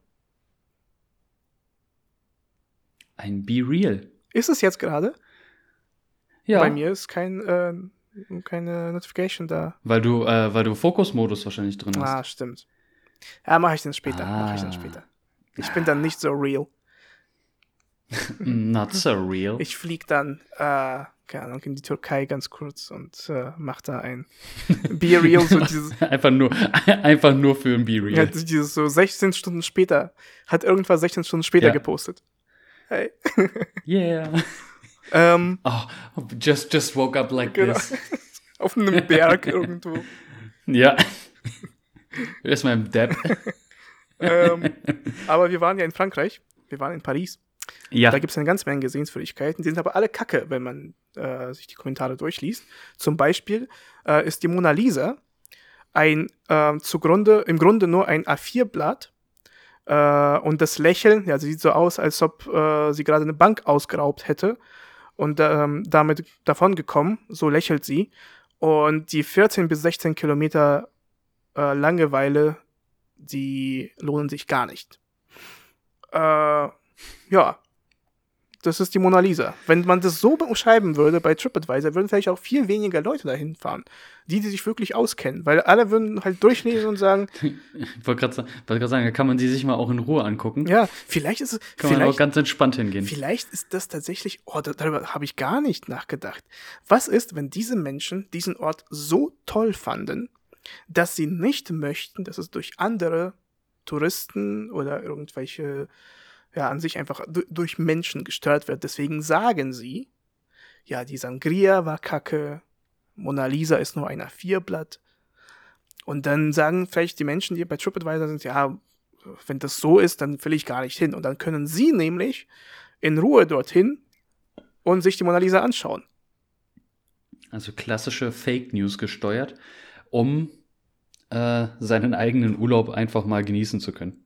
Ein Be Real. Ist es jetzt gerade? Ja. Bei mir ist kein, äh, keine Notification da. Weil du, äh, weil du Fokusmodus wahrscheinlich drin hast. Ah, stimmt. Ja, mache ich dann später. Mach ich dann Ah. später. Ich bin dann nicht so real. Not so real. Ich flieg dann, äh, keine Ahnung, in die Türkei ganz kurz und äh, mach da ein Be Real, so dieses, einfach nur, einfach nur für ein Be ja, Real. dieses so 16 Stunden später, hat irgendwas 16 Stunden später Ja. gepostet. Hey. Yeah. Ähm, Oh, just, just woke up like Genau. this. auf einem Berg irgendwo. Ja. Erstmal im Depp. ähm, aber wir waren ja in Frankreich, wir waren in Paris. Ja. Da gibt es eine ganze Menge Sehenswürdigkeiten. Die sind aber alle kacke, wenn man äh, sich die Kommentare durchliest. Zum Beispiel äh, ist die Mona Lisa ein äh, zugrunde, im Grunde nur ein A4-Blatt. Äh, und das Lächeln, ja, sie sieht so aus, als ob äh, sie gerade eine Bank ausgeraubt hätte und ähm, damit davon gekommen. So lächelt sie. Und die 14 bis 16 Kilometer äh, Langeweile, die lohnen sich gar nicht. Äh, ja, das ist die Mona Lisa. Wenn man das so beschreiben würde bei TripAdvisor, würden vielleicht auch viel weniger Leute dahin fahren. Die, die sich wirklich auskennen. Weil alle würden halt durchlesen und sagen, Ich wollte gerade sa- wollte gerade sagen, da kann man die sich mal auch in Ruhe angucken. ja, vielleicht ist es, Kann man auch ganz entspannt hingehen. vielleicht ist das tatsächlich, oh, da- darüber habe ich gar nicht nachgedacht. Was ist, wenn diese Menschen diesen Ort so toll fanden, dass sie nicht möchten, dass es durch andere Touristen oder irgendwelche, ja, an sich einfach du- durch Menschen gestört wird. Deswegen sagen sie, ja, die Sangria war kacke, Mona Lisa ist nur ein A4-Blatt. Und dann sagen vielleicht die Menschen, die bei TripAdvisor sind, ja, wenn das so ist, dann will ich gar nicht hin. Und dann können sie nämlich in Ruhe dorthin und sich die Mona Lisa anschauen. Also klassische Fake News gesteuert, um äh, seinen eigenen Urlaub einfach mal genießen zu können.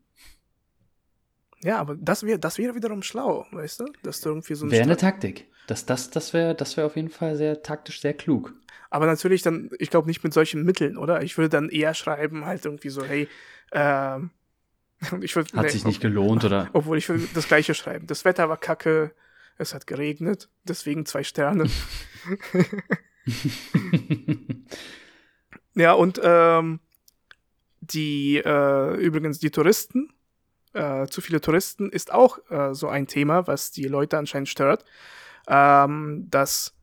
Ja, aber das wäre das wäre wiederum schlau, weißt du? Dass du irgendwie so ein Wäre eine Taktik. Das, das, das wäre das wär auf jeden Fall sehr taktisch, sehr klug. Aber natürlich dann, ich glaube nicht mit solchen Mitteln, oder? Ich würde dann eher schreiben, halt irgendwie so, hey, ähm, ich würde, Hat sich nicht gelohnt oder. Obwohl ich würde das gleiche schreiben. Das Wetter war kacke, es hat geregnet, deswegen zwei Sterne. Ja, und ähm, die, äh, übrigens, die Touristen, äh, zu viele Touristen ist auch äh, so ein Thema, was die Leute anscheinend stört. Ähm, dass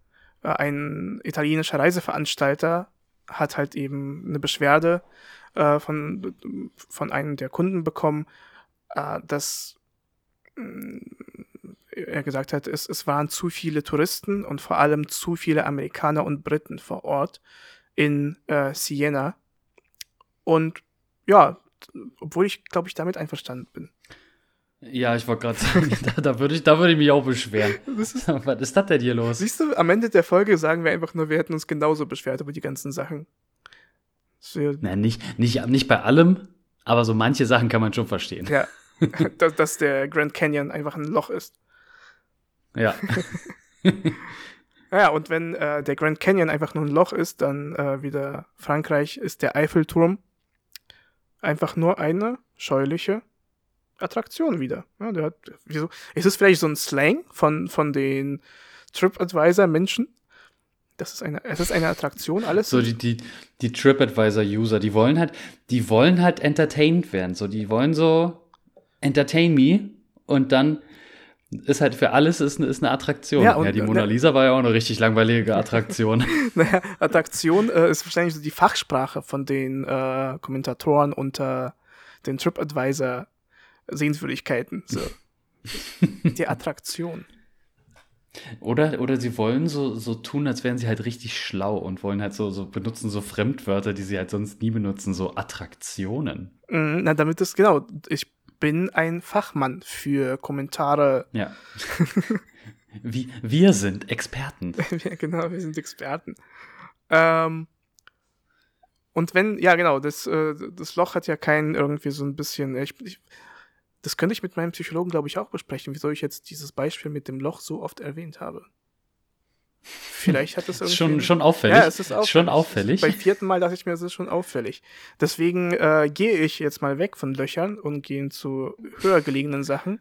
äh, ein italienischer Reiseveranstalter hat halt eben eine Beschwerde äh, von, von einem der Kunden bekommen, äh, dass mh, er gesagt hat, es, es waren zu viele Touristen und vor allem zu viele Amerikaner und Briten vor Ort in Siena. Und ja, obwohl ich, glaube ich, damit einverstanden bin. Ja, ich wollte gerade sagen, da, da würde ich, da würde ich mich auch beschweren. Das ist, Was ist das denn hier los? siehst du, am Ende der Folge sagen wir einfach nur, wir hätten uns genauso beschwert über die ganzen Sachen. Nein, nicht, nicht, nicht bei allem, aber so manche Sachen kann man schon verstehen. Ja, dass, dass der Grand Canyon einfach ein Loch ist. Ja. Ja, und wenn äh, der Grand Canyon einfach nur ein Loch ist, dann äh, wieder Frankreich ist der Eiffelturm einfach nur eine scheuliche Attraktion wieder. Ja, der hat, wieso? Ist es vielleicht so ein Slang von, von den TripAdvisor-Menschen? Das ist eine, es ist eine Attraktion, alles. So die, die, die TripAdvisor-User, die wollen halt, die wollen halt entertained werden. So, die wollen so entertain me und dann ist halt für alles ist, eine- ist eine Attraktion. Ja, Ja, und- die Mona ne- Lisa war ja auch eine richtig langweilige Attraktion. Naja, Attraktion äh, ist wahrscheinlich so die Fachsprache von den äh, Kommentatoren unter den TripAdvisor Sehenswürdigkeiten. So. die Attraktion. Oder, oder sie wollen so, so tun, als wären sie halt richtig schlau und wollen halt so, so benutzen so Fremdwörter, die sie halt sonst nie benutzen, so Attraktionen. Mm, Na, damit ist genau. Ich bin ein Fachmann für Kommentare. Ja. Wie, wir sind Experten. ja, genau, wir sind Experten. Ähm, und wenn, ja, genau, das, äh, das Loch hat ja keinen irgendwie so ein bisschen. Ich, ich, das könnte ich mit meinem Psychologen, glaube ich, auch besprechen, wieso ich jetzt dieses Beispiel mit dem Loch so oft erwähnt habe. Vielleicht hat das irgendwie. Ist schon, schon auffällig. Ja, es ist auffällig. Schon auffällig. Beim vierten Mal dachte ich mir, das ist schon auffällig. Deswegen äh, gehe ich jetzt mal weg von Löchern und gehe zu höher gelegenen Sachen.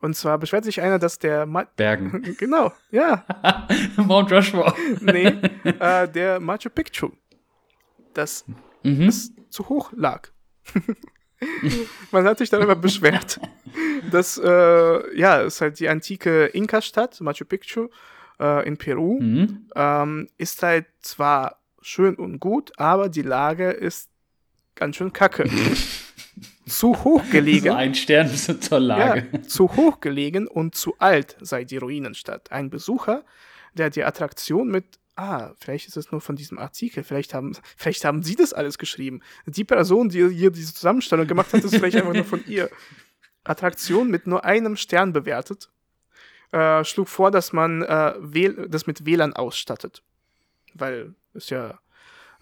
Und zwar beschwert sich einer, dass der Ma Bergen. genau, ja, Mount Rushmore. nee, äh, der Machu Picchu, das Mhm. es zu hoch lag. Man hat sich darüber beschwert, dass, äh, ja, es ist halt die antike Inka-Stadt, Machu Picchu, äh, in Peru, Mhm. ähm, ist halt zwar schön und gut, aber die Lage ist ganz schön kacke. zu hoch So gelegen. ein Stern zur Lage. Ja, zu hoch gelegen und zu alt sei die Ruinenstadt. Ein Besucher, der die Attraktion mit, ah, vielleicht ist es nur von diesem Artikel, vielleicht haben, vielleicht haben sie das alles geschrieben. Die Person, die hier diese Zusammenstellung gemacht hat, ist vielleicht einfach nur von ihr. Attraktion mit nur einem Stern bewertet, äh, schlug vor, dass man äh, das mit WLAN ausstattet. Weil ist ja,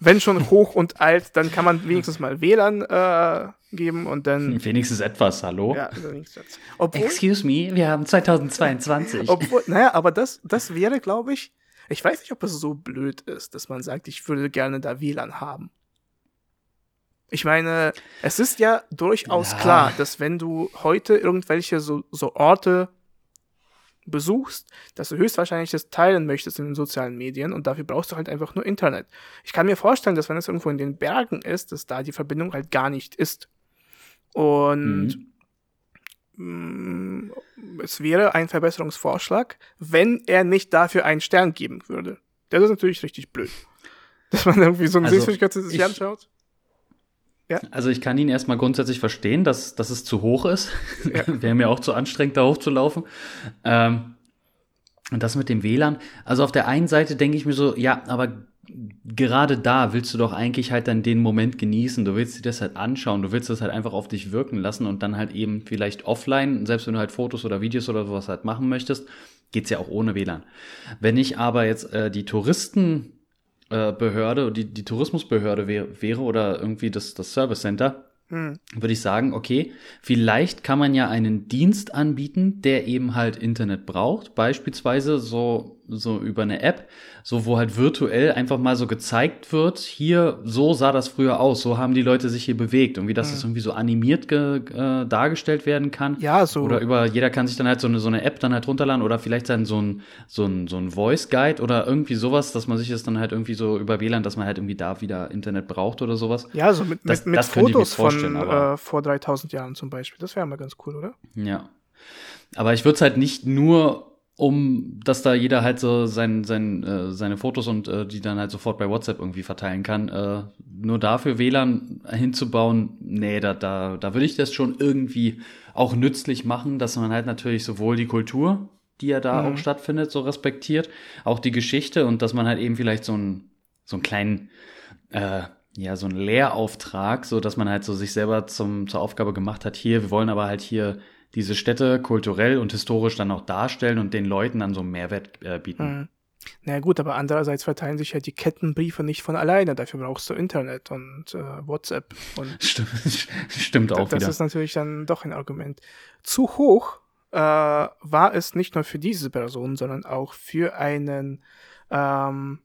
wenn schon hoch und alt, dann kann man wenigstens mal WLAN äh, geben und dann. Wenigstens etwas, hallo? Ja, wenigstens. Obwohl, Excuse me, wir haben 2022. Obwohl, naja, aber das, das wäre, glaube ich, ich weiß nicht, ob es so blöd ist, dass man sagt, ich würde gerne da WLAN haben. Ich meine, es ist ja durchaus Ja. klar, dass wenn du heute irgendwelche so, so Orte besuchst, dass du höchstwahrscheinlich das teilen möchtest in den sozialen Medien und dafür brauchst du halt einfach nur Internet. Ich kann mir vorstellen, dass wenn es irgendwo in den Bergen ist, dass da die Verbindung halt gar nicht ist. Und Mm, es wäre ein Verbesserungsvorschlag, wenn er nicht dafür einen Stern geben würde. Das ist natürlich richtig blöd. Dass man irgendwie so ein Also, Sehenswürdigkeitssystem ich- anschaut. Also ich kann ihn erstmal grundsätzlich verstehen, dass, dass es zu hoch ist. Ja. Wäre mir auch zu anstrengend, da hochzulaufen. Ähm, und das mit dem WLAN. Also auf der einen Seite denke ich mir so, ja, aber gerade da willst du doch eigentlich halt dann den Moment genießen. Du willst dir das halt anschauen. Du willst das halt einfach auf dich wirken lassen und dann halt eben vielleicht offline, selbst wenn du halt Fotos oder Videos oder sowas halt machen möchtest, geht's ja auch ohne WLAN. Wenn ich aber jetzt äh, die Touristen äh, Behörde, die, die Tourismusbehörde wär, wäre oder irgendwie das, das Service Center, Hm. würde ich sagen, okay, vielleicht kann man ja einen Dienst anbieten, der eben halt Internet braucht, beispielsweise so, so über eine App, so wo halt virtuell einfach mal so gezeigt wird, hier, so sah das früher aus, so haben die Leute sich hier bewegt und wie das Mhm. irgendwie so animiert ge, äh, dargestellt werden kann. Ja, so. Oder über, jeder kann sich dann halt so eine, so eine App dann halt runterladen oder vielleicht dann so ein, so ein, so ein Voice Guide oder irgendwie sowas, dass man sich das dann halt irgendwie so über WLAN, dass man halt irgendwie da wieder Internet braucht oder sowas. ja, so mit, das- mit, mit das könnte ich mir Fotos von äh, vor 3000 Jahren zum Beispiel. Das wäre mal ganz cool, oder? Ja. Aber ich würde es halt nicht nur um, dass da jeder halt so sein, sein, äh, seine Fotos und äh, die dann halt sofort bei WhatsApp irgendwie verteilen kann. Äh, nur dafür WLAN hinzubauen, nee, da, da, da würde ich das schon irgendwie auch nützlich machen, dass man halt natürlich sowohl die Kultur, die ja da Mhm. auch stattfindet, so respektiert, auch die Geschichte und dass man halt eben vielleicht so einen, so einen kleinen, äh, ja, so einen Lehrauftrag, so dass man halt so sich selber zum, zur Aufgabe gemacht hat, hier, wir wollen aber halt hier diese Städte kulturell und historisch dann auch darstellen und den Leuten dann so einen Mehrwert äh, bieten. Hm. Na naja, gut, aber andererseits verteilen sich ja die Kettenbriefe nicht von alleine. Dafür brauchst du Internet und äh, WhatsApp. Und Stimmt, stimmt auch das wieder. ist natürlich dann doch ein Argument. Zu hoch äh, war es nicht nur für diese Person, sondern auch für einen ähm,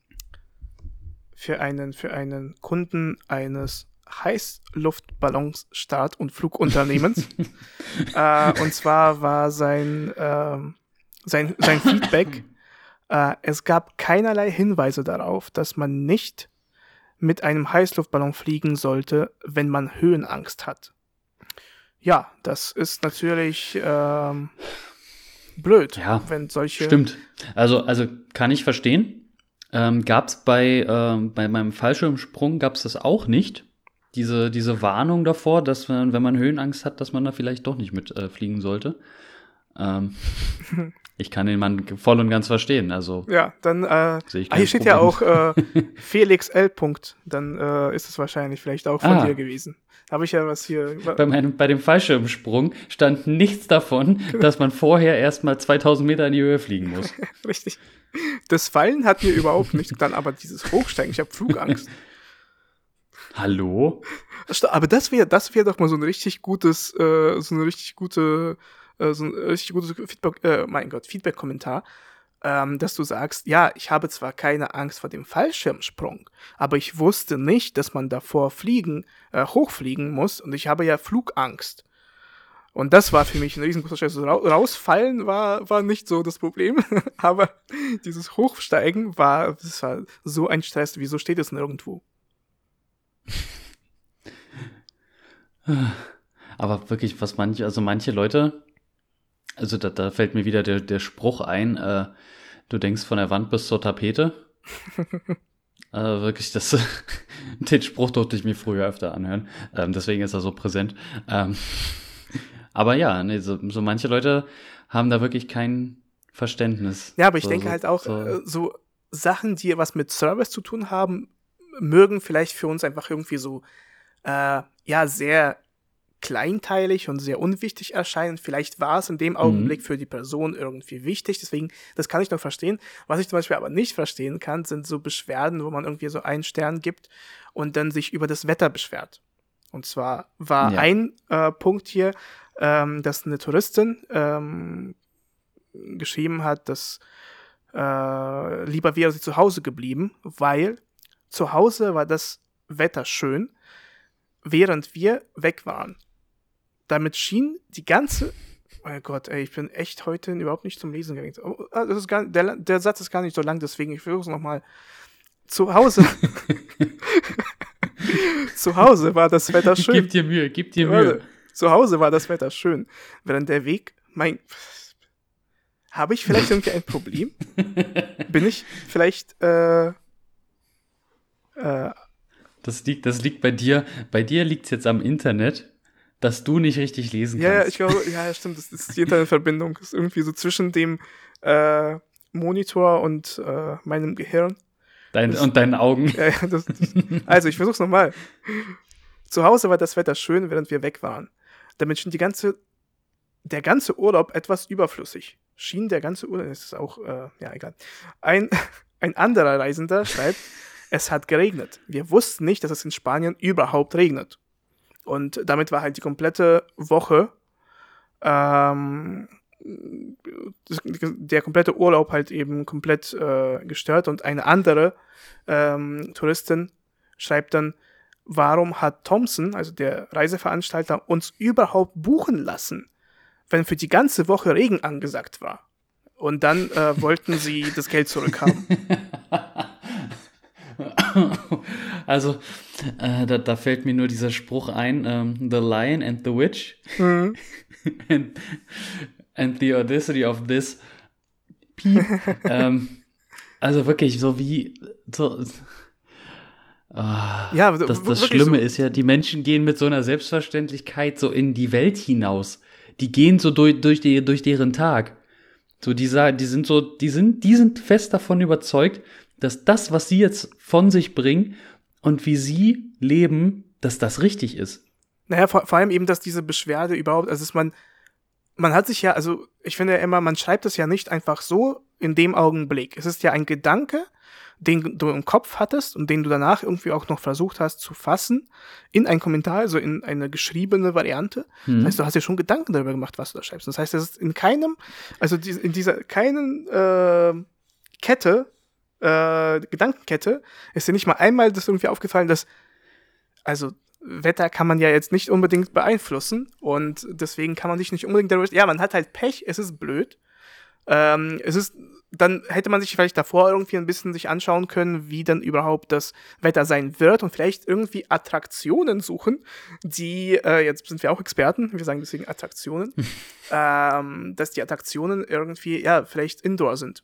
für einen für einen Kunden eines Heißluftballons Start- und Flugunternehmens. äh, und zwar war sein ähm, sein sein Feedback äh, es gab keinerlei Hinweise darauf, dass man nicht mit einem Heißluftballon fliegen sollte, wenn man Höhenangst hat. Ja, das ist natürlich ähm, blöd, Ja, wenn solche. Stimmt. Also, also kann ich verstehen. Ähm, gab es bei, ähm, bei meinem Fallschirmsprung gab es das auch nicht. Diese, diese Warnung davor, dass man, wenn man Höhenangst hat, dass man da vielleicht doch nicht mit äh, fliegen sollte. Ähm, ich kann den Mann voll und ganz verstehen. Also Ja, dann, äh, sehe ich ah, hier steht ja Problem. auch äh, Felix L. Punkt. Dann äh, ist es wahrscheinlich vielleicht auch von Ah. dir gewesen. Habe ich ja was hier. Bei, meinem, bei dem Fallschirmsprung stand nichts davon, dass man vorher erstmal 2000 Meter in die Höhe fliegen muss. Richtig. Das Fallen hat mir überhaupt nicht dann aber dieses Hochsteigen. Ich habe Flugangst. Hallo? Aber das wäre das wäre doch mal so ein richtig gutes, äh, so eine richtig gute, äh, so ein richtig gutes Feedback, äh, mein Gott, Feedback-Kommentar, ähm, dass du sagst, ja, ich habe zwar keine Angst vor dem Fallschirmsprung, aber ich wusste nicht, dass man davor fliegen, äh, hochfliegen muss und ich habe ja Flugangst. Und das war für mich ein riesengroßer Stress. Also rausfallen war, war nicht so das Problem, aber dieses Hochsteigen war, das war so ein Stress. Wieso steht es nirgendwo? Aber wirklich, was manche, also manche Leute, also da, da fällt mir wieder der, der Spruch ein, äh, du denkst von der Wand bis zur Tapete. äh, wirklich, das, den Spruch durfte ich mir früher öfter anhören. Ähm, deswegen ist er so präsent. Ähm, aber ja, nee, so, so manche Leute haben da wirklich kein Verständnis. Ja, aber ich so, denke so, halt auch, so. Äh, so Sachen, die was mit Service zu tun haben, mögen vielleicht für uns einfach irgendwie so, äh, ja, sehr kleinteilig und sehr unwichtig erscheinen. Vielleicht war es in dem Augenblick mhm. für die Person irgendwie wichtig. Deswegen, das kann ich noch verstehen. Was ich zum Beispiel aber nicht verstehen kann, sind so Beschwerden, wo man irgendwie so einen Stern gibt und dann sich über das Wetter beschwert. Und zwar war ja. ein äh, Punkt hier, ähm, dass eine Touristin ähm, geschrieben hat, dass äh, lieber wäre sie zu Hause geblieben, weil zu Hause war das Wetter schön, während wir weg waren. Damit schien die ganze Oh mein Gott, ey, ich bin echt heute überhaupt nicht zum Lesen gegangen. Oh, ah, das ist gar, der, der Satz ist gar nicht so lang, deswegen ich versuche es nochmal. Zu Hause. Zu Hause war das Wetter schön. Gib dir Mühe, gib dir Mühe. Zu Hause war das Wetter schön. Während der Weg, mein. Habe ich vielleicht irgendwie ein Problem? Bin ich vielleicht, äh, äh, das liegt, das liegt bei dir. Bei dir liegt es jetzt am Internet, dass du nicht richtig lesen ja, kannst. Ja, ich glaube, ja, stimmt. Das ist die Internetverbindung. Das ist irgendwie so zwischen dem äh, Monitor und äh, meinem Gehirn. Dein, das, und deinen Augen. Ja, das, das, also, ich versuch's nochmal. Zu Hause war das Wetter schön, während wir weg waren. Damit schien die ganze, der ganze Urlaub etwas überflüssig. Schien der ganze Urlaub, ist auch, äh, ja, egal. Ein, ein anderer Reisender schreibt, es hat geregnet. Wir wussten nicht, dass es in Spanien überhaupt regnet. Und damit war halt die komplette Woche ähm, der komplette Urlaub halt eben komplett äh, gestört und eine andere ähm, Touristin schreibt dann, warum hat Thompson, also der Reiseveranstalter, uns überhaupt buchen lassen, wenn für die ganze Woche Regen angesagt war? Und dann äh, wollten sie das Geld zurückhaben. Also, äh, da, da, fällt mir nur dieser Spruch ein: ähm, The Lion and the Witch. Mhm. and, and the audacity of this. ähm, also wirklich, so wie. So, Oh, ja, das, das Schlimme so. ist ja, die Menschen gehen mit so einer Selbstverständlichkeit so in die Welt hinaus. Die gehen so durch, durch, die, durch deren Tag. So, die, die sind so, die sind, die sind fest davon überzeugt, dass das, was sie jetzt von sich bringen und wie sie leben, dass das richtig ist. Naja, vor, vor allem eben, dass diese Beschwerde überhaupt, also dass man, man hat sich ja, also ich finde ja immer, man schreibt es ja nicht einfach so in dem Augenblick. Es ist ja ein Gedanke, den du im Kopf hattest und den du danach irgendwie auch noch versucht hast zu fassen in einen Kommentar, also in eine geschriebene Variante. Hm. Das heißt, du hast dir schon Gedanken darüber gemacht, was du da schreibst. Das heißt, es ist in keinem, also in dieser keinen äh, Kette äh, Gedankenkette ist dir nicht mal einmal das irgendwie aufgefallen, dass, also Wetter kann man ja jetzt nicht unbedingt beeinflussen und deswegen kann man sich nicht unbedingt darüber. Ja, man hat halt Pech, es ist blöd. Ähm, es ist, dann hätte man sich vielleicht davor irgendwie ein bisschen sich anschauen können, wie dann überhaupt das Wetter sein wird und vielleicht irgendwie Attraktionen suchen, die, äh, jetzt sind wir auch Experten, wir sagen deswegen Attraktionen, ähm, dass die Attraktionen irgendwie, ja, vielleicht indoor sind.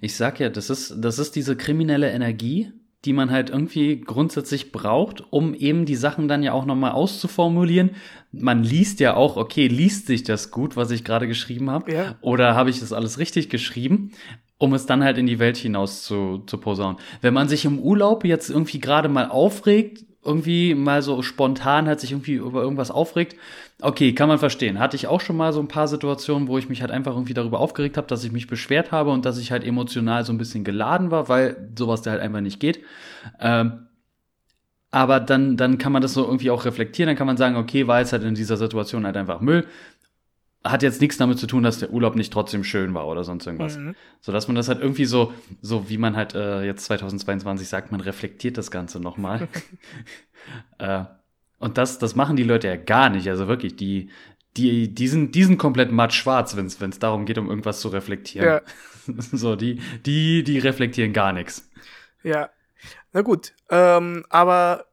Ich sag ja, das ist, das ist diese kriminelle Energie, die man halt irgendwie grundsätzlich braucht, um eben die Sachen dann ja auch nochmal auszuformulieren. Man liest ja auch, okay, liest sich das gut, was ich gerade geschrieben habe? Ja. Oder habe ich das alles richtig geschrieben? Um es dann halt in die Welt hinaus zu, zu posaunen. Wenn man sich im Urlaub jetzt irgendwie gerade mal aufregt, irgendwie mal so spontan hat sich irgendwie über irgendwas aufregt, okay, kann man verstehen. Hatte ich auch schon mal so ein paar Situationen, wo ich mich halt einfach irgendwie darüber aufgeregt habe, dass ich mich beschwert habe und dass ich halt emotional so ein bisschen geladen war, weil sowas da halt einfach nicht geht. Ähm, aber dann, dann kann man das so irgendwie auch reflektieren, dann kann man sagen, okay, war jetzt halt in dieser Situation halt einfach Müll. Hat jetzt nichts damit zu tun, dass der Urlaub nicht trotzdem schön war oder sonst irgendwas. Mhm. So dass man das halt irgendwie so, so wie man halt äh, jetzt 2022 sagt, man reflektiert das Ganze nochmal. äh, Und das, das machen die Leute ja gar nicht. Also wirklich, die, die, die sind, die sind komplett matt schwarz, wenn es darum geht, um irgendwas zu reflektieren. Ja. So, die, die, die reflektieren gar nichts. Ja. Na gut. Ähm, aber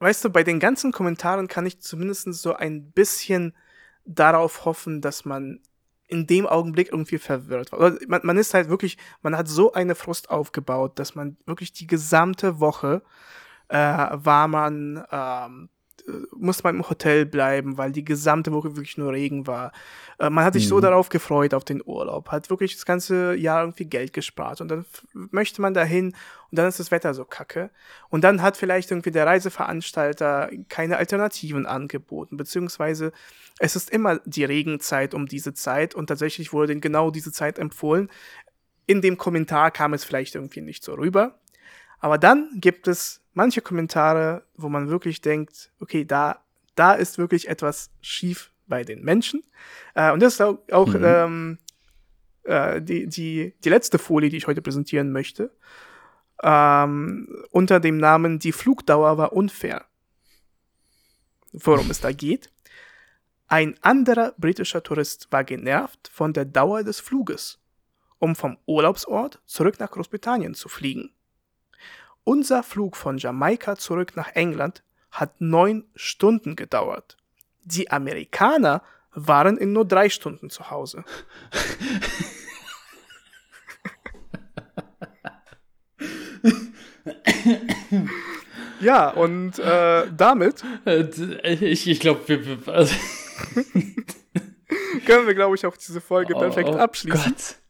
weißt du, bei den ganzen Kommentaren kann ich zumindest so ein bisschen darauf hoffen, dass man in dem Augenblick irgendwie verwirrt war. Man, man ist halt wirklich, man hat so eine Frust aufgebaut, dass man wirklich die gesamte Woche äh, war man ähm, musste man im Hotel bleiben, weil die gesamte Woche wirklich nur Regen war. Äh, man hat sich mhm. so darauf gefreut, auf den Urlaub, hat wirklich das ganze Jahr irgendwie Geld gespart und dann möchte man dahin und dann ist das Wetter so kacke. Und dann hat vielleicht irgendwie der Reiseveranstalter keine Alternativen angeboten, beziehungsweise es ist immer die Regenzeit um diese Zeit und tatsächlich wurde genau diese Zeit empfohlen. In dem Kommentar kam es vielleicht irgendwie nicht so rüber. Aber dann gibt es manche Kommentare, wo man wirklich denkt, okay, da, da ist wirklich etwas schief bei den Menschen. Äh, und das ist auch, auch mhm. ähm, äh, die, die, die letzte Folie, die ich heute präsentieren möchte. Ähm, unter dem Namen Die Flugdauer war unfair. Worum es da geht. Ein anderer britischer Tourist war genervt von der Dauer des Fluges, um vom Urlaubsort zurück nach Großbritannien zu fliegen. Unser Flug von Jamaika zurück nach England hat neun Stunden gedauert. Die Amerikaner waren in nur drei Stunden zu Hause. ja, und äh, damit. Ich, ich glaube, wir. also können wir, glaube ich, auch diese Folge oh, perfekt oh abschließen. Gott.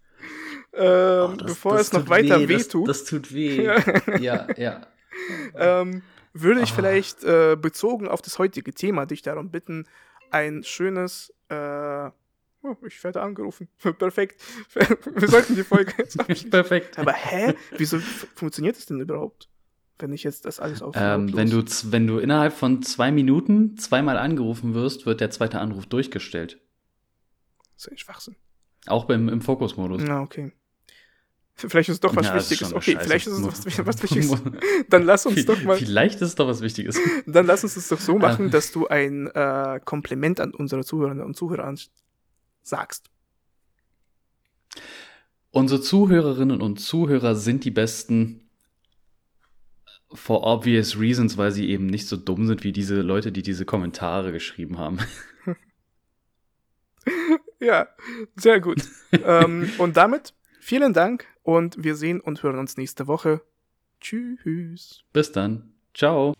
Ähm, oh, das, bevor das es noch weiter weh, wehtut. Das, das, tut weh. ja, ja. Ähm, würde ich oh. vielleicht äh, bezogen auf das heutige Thema dich darum bitten, ein schönes. Äh, oh, ich werde angerufen. Perfekt. Wir sollten die Folge jetzt abschließen. Perfekt. Aber hä? Wieso funktioniert das denn überhaupt? Wenn ich jetzt das alles auf. Ähm, wenn, du, wenn du innerhalb von zwei Minuten zweimal angerufen wirst, wird der zweite Anruf durchgestellt. Das ist ein Schwachsinn. Auch beim, im Fokusmodus. Na, okay. Vielleicht ist es doch was ja, Wichtiges. Okay, Scheiße. vielleicht ist es was, was Wichtiges. Dann lass uns doch mal. Vielleicht ist es doch was Wichtiges. Dann lass uns es doch so machen, dass du ein äh, Kompliment an unsere Zuhörerinnen und Zuhörer sagst. Unsere Zuhörerinnen und Zuhörer sind die besten for obvious reasons, weil sie eben nicht so dumm sind wie diese Leute, die diese Kommentare geschrieben haben. ja, sehr gut. ähm, und damit vielen Dank und wir sehen und hören uns nächste Woche. Tschüss. Bis dann. Ciao.